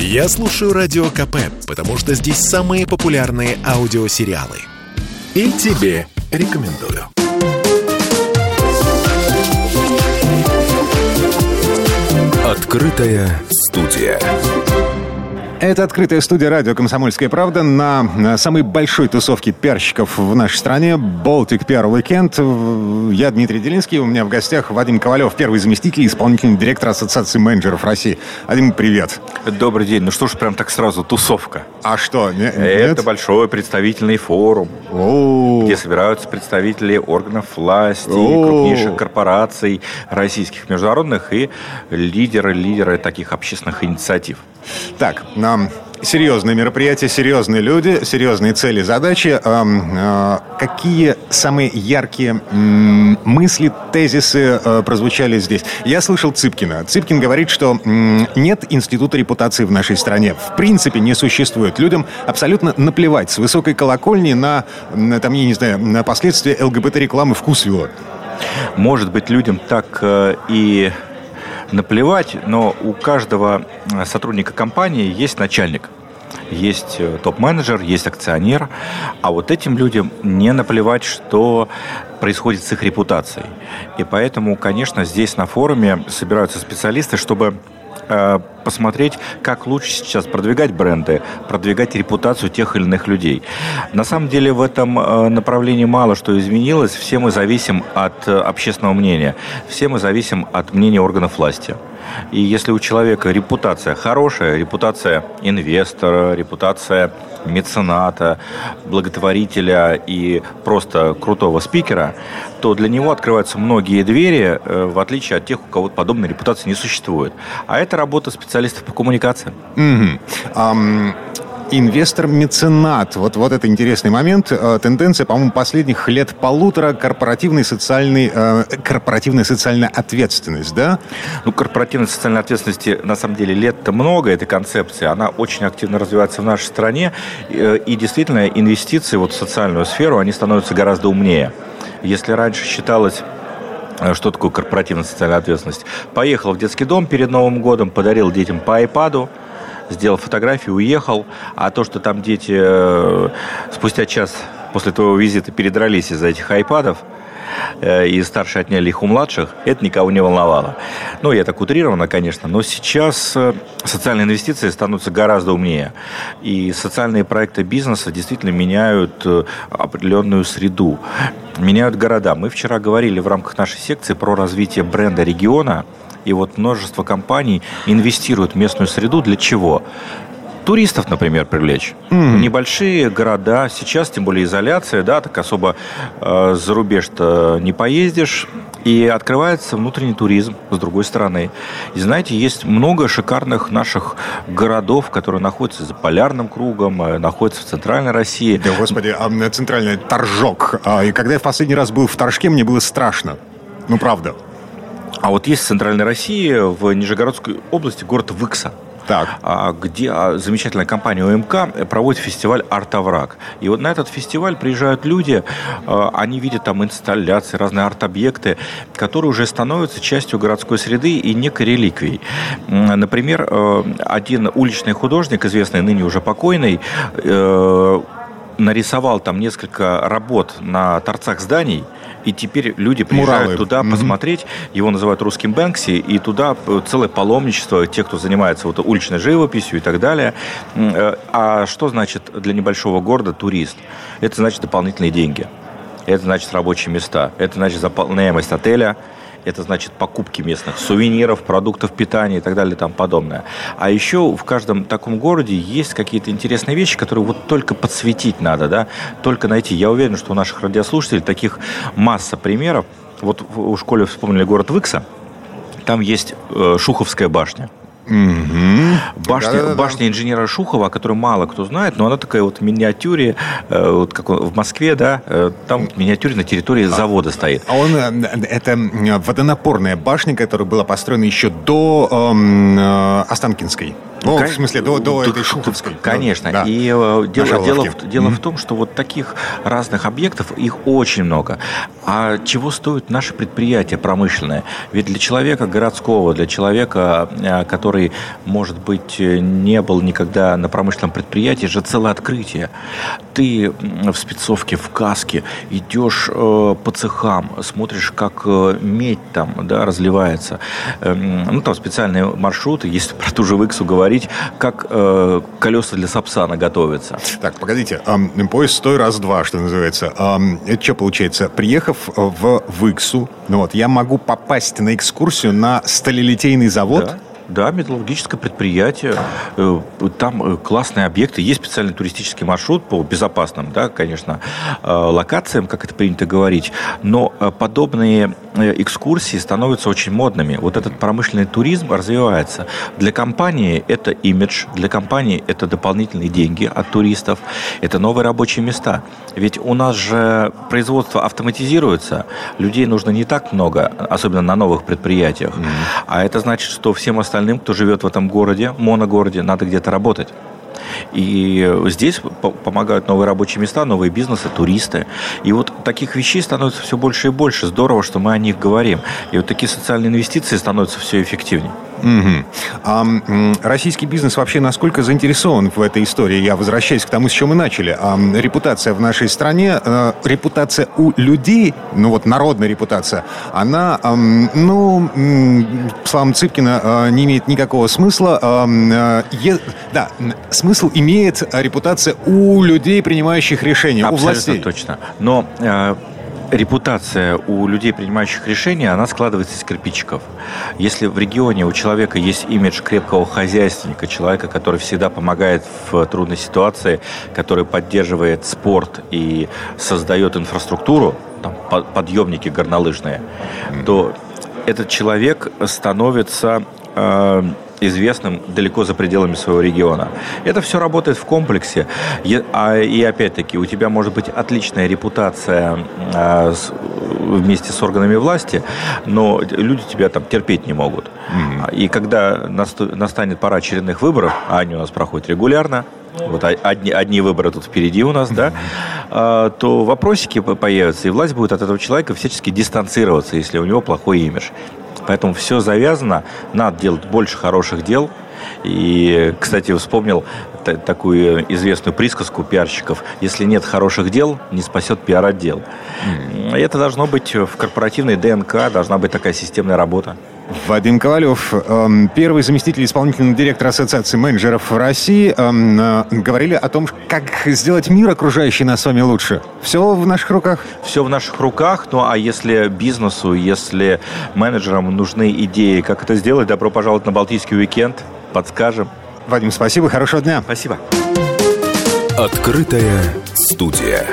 Я слушаю Радио КП, потому что здесь самые популярные аудиосериалы. И тебе рекомендую. Открытая студия. Это открытая студия радио «Комсомольская правда» на самой большой тусовке пиарщиков в нашей стране «Болтик Пиар Уикенд». Я Дмитрий Делинский, у меня в гостях Вадим Ковалев, первый заместитель и исполнительный директор Ассоциации менеджеров России. Вадим, привет. Добрый день. Ну что ж, прям так сразу, тусовка. А что? Не, Это нет? большой представительный форум, О-о-о. где собираются представители органов власти, О-о-о. крупнейших корпораций российских, международных и лидеры, лидеры таких общественных инициатив. Так, нам серьезные мероприятия, серьезные люди, серьезные цели, задачи. А, какие самые яркие мысли, тезисы э, прозвучали здесь? Я слышал Цыпкина. Цыпкин говорит, что нет института репутации в нашей стране. В принципе, не существует. Людям абсолютно наплевать с высокой колокольни на, на там, я не знаю, на последствия ЛГБТ-рекламы «Вкусвилла». Может быть, людям так э, и наплевать, но у каждого э, сотрудника компании есть начальник есть э, топ-менеджер, есть акционер, а вот этим людям не наплевать, что происходит с их репутацией. И поэтому, конечно, здесь на форуме собираются специалисты, чтобы посмотреть, как лучше сейчас продвигать бренды, продвигать репутацию тех или иных людей. На самом деле в этом э, направлении мало что изменилось. Все мы зависим от э, общественного мнения. Все мы зависим от мнения органов власти. И если у человека репутация хорошая, репутация инвестора, репутация мецената, благотворителя и просто крутого спикера, то для него открываются многие двери, э, в отличие от тех, у кого подобной репутации не существует. А это работа специалистов по коммуникации. Mm-hmm. Um, инвестор-меценат. Вот, вот это интересный момент. Э, тенденция, по-моему, последних лет полутора корпоративной социальной, э, корпоративная социальная ответственность, да? Ну, корпоративной социальной ответственности, на самом деле, лет-то много, этой концепции. Она очень активно развивается в нашей стране. Э, и действительно, инвестиции вот в социальную сферу, они становятся гораздо умнее. Если раньше считалось что такое корпоративная социальная ответственность? Поехал в детский дом перед Новым годом, подарил детям по iPad, сделал фотографию, уехал, а то, что там дети э, спустя час после твоего визита передрались из-за этих айпадов, э, и старшие отняли их у младших, это никого не волновало. Ну, я так утрированно, конечно, но сейчас э, социальные инвестиции становятся гораздо умнее. И социальные проекты бизнеса действительно меняют определенную среду, меняют города. Мы вчера говорили в рамках нашей секции про развитие бренда региона – и вот множество компаний инвестируют в местную среду для чего? туристов, например, привлечь. Mm. Небольшие города, сейчас тем более изоляция, да, так особо э, за рубеж-то не поездишь. И открывается внутренний туризм с другой стороны. И знаете, есть много шикарных наших городов, которые находятся за полярным кругом, э, находятся в центральной России. Да, господи, а центральный Торжок. А, и когда я в последний раз был в Торжке, мне было страшно. Ну, правда. А вот есть в Центральной России, в Нижегородской области, город Выкса. Так. А, где а, замечательная компания ОМК проводит фестиваль «Арт-овраг». И вот на этот фестиваль приезжают люди, а, они видят там инсталляции, разные арт-объекты, которые уже становятся частью городской среды и некой реликвией. Например, один уличный художник, известный ныне уже покойный, э, нарисовал там несколько работ на торцах зданий, и теперь люди приезжают Муралы. туда mm-hmm. посмотреть. Его называют русским Бэнкси, и туда целое паломничество тех, кто занимается вот уличной живописью и так далее. Э, а что значит для небольшого города турист? Это значит дополнительные деньги. Это значит рабочие места. Это значит заполняемость отеля это значит покупки местных сувениров, продуктов питания и так далее и тому подобное. А еще в каждом таком городе есть какие-то интересные вещи, которые вот только подсветить надо, да, только найти. Я уверен, что у наших радиослушателей таких масса примеров. Вот в школе вспомнили город Выкса, там есть э, Шуховская башня. Угу. Башня, да, да, да. башня инженера Шухова, о которой мало кто знает, но она такая вот в миниатюре, э, вот как в Москве, да, э, там миниатюре на территории а, завода стоит. А он, э, это водонапорная башня, которая была построена еще до эм, Останкинской. Ну, в смысле, до, до этой Шуховской. Конечно. Да. И э, дело, дело, в, дело mm-hmm. в том, что вот таких разных объектов, их очень много. А чего стоят наши предприятия промышленные? Ведь для человека городского, для человека, э, который, может быть, не был никогда на промышленном предприятии, же целое открытие. Ты в спецовке, в каске, идешь э, по цехам, смотришь, как э, медь там да, разливается. Э, ну, там специальные маршруты, если про ту же Виксу говорить, как э, колеса для Сапсана готовятся. Так, погодите, эм, поезд стой раз-два, что называется. Эм, это что получается? Приехав в Виксу, ну вот, я могу попасть на экскурсию на сталелитейный завод? Да да, металлургическое предприятие. Э, там э, классные объекты. Есть специальный туристический маршрут по безопасным, да, конечно, э, локациям, как это принято говорить. Но подобные экскурсии становятся очень модными. Вот этот промышленный туризм развивается. Для компании это имидж, для компании это дополнительные деньги от туристов, это новые рабочие места. Ведь у нас же производство автоматизируется, людей нужно не так много, особенно на новых предприятиях. Mm-hmm. А это значит, что всем остальным остальным, кто живет в этом городе, моногороде, надо где-то работать. И здесь помогают новые рабочие места, новые бизнесы, туристы. И вот таких вещей становится все больше и больше. Здорово, что мы о них говорим. И вот такие социальные инвестиции становятся все эффективнее. Угу. А российский бизнес вообще насколько заинтересован в этой истории? Я возвращаюсь к тому, с чем мы начали. А, репутация в нашей стране, а, репутация у людей, ну вот народная репутация, она, а, ну, по словам Цыпкина, а, не имеет никакого смысла. А, е, да, смысл имеет репутация у людей, принимающих решения, Абсолютно у властей. точно. Но э, репутация у людей, принимающих решения, она складывается из кирпичиков. Если в регионе у человека есть имидж крепкого хозяйственника, человека, который всегда помогает в трудной ситуации, который поддерживает спорт и создает инфраструктуру, там, подъемники горнолыжные, то этот человек становится э, известным далеко за пределами своего региона. Это все работает в комплексе. А, и опять-таки, у тебя может быть отличная репутация а, вместе с органами власти, но люди тебя там терпеть не могут. Mm-hmm. И когда настанет пора очередных выборов, а они у нас проходят регулярно, вот одни, одни выборы тут впереди у нас, да, а, то вопросики появятся, и власть будет от этого человека всячески дистанцироваться, если у него плохой имидж. Поэтому все завязано, надо делать больше хороших дел. И, кстати, вспомнил такую известную присказку пиарщиков. Если нет хороших дел, не спасет пиар-отдел. Mm. Это должно быть в корпоративной ДНК, должна быть такая системная работа. Вадим Ковалев, эм, первый заместитель исполнительного директора Ассоциации менеджеров России, эм, э, говорили о том, как сделать мир окружающий нас с вами лучше. Все в наших руках? Все в наших руках. Ну а если бизнесу, если менеджерам нужны идеи, как это сделать, добро пожаловать на Балтийский уикенд. Подскажем. Вадим, спасибо, хорошего дня. Спасибо. Открытая студия.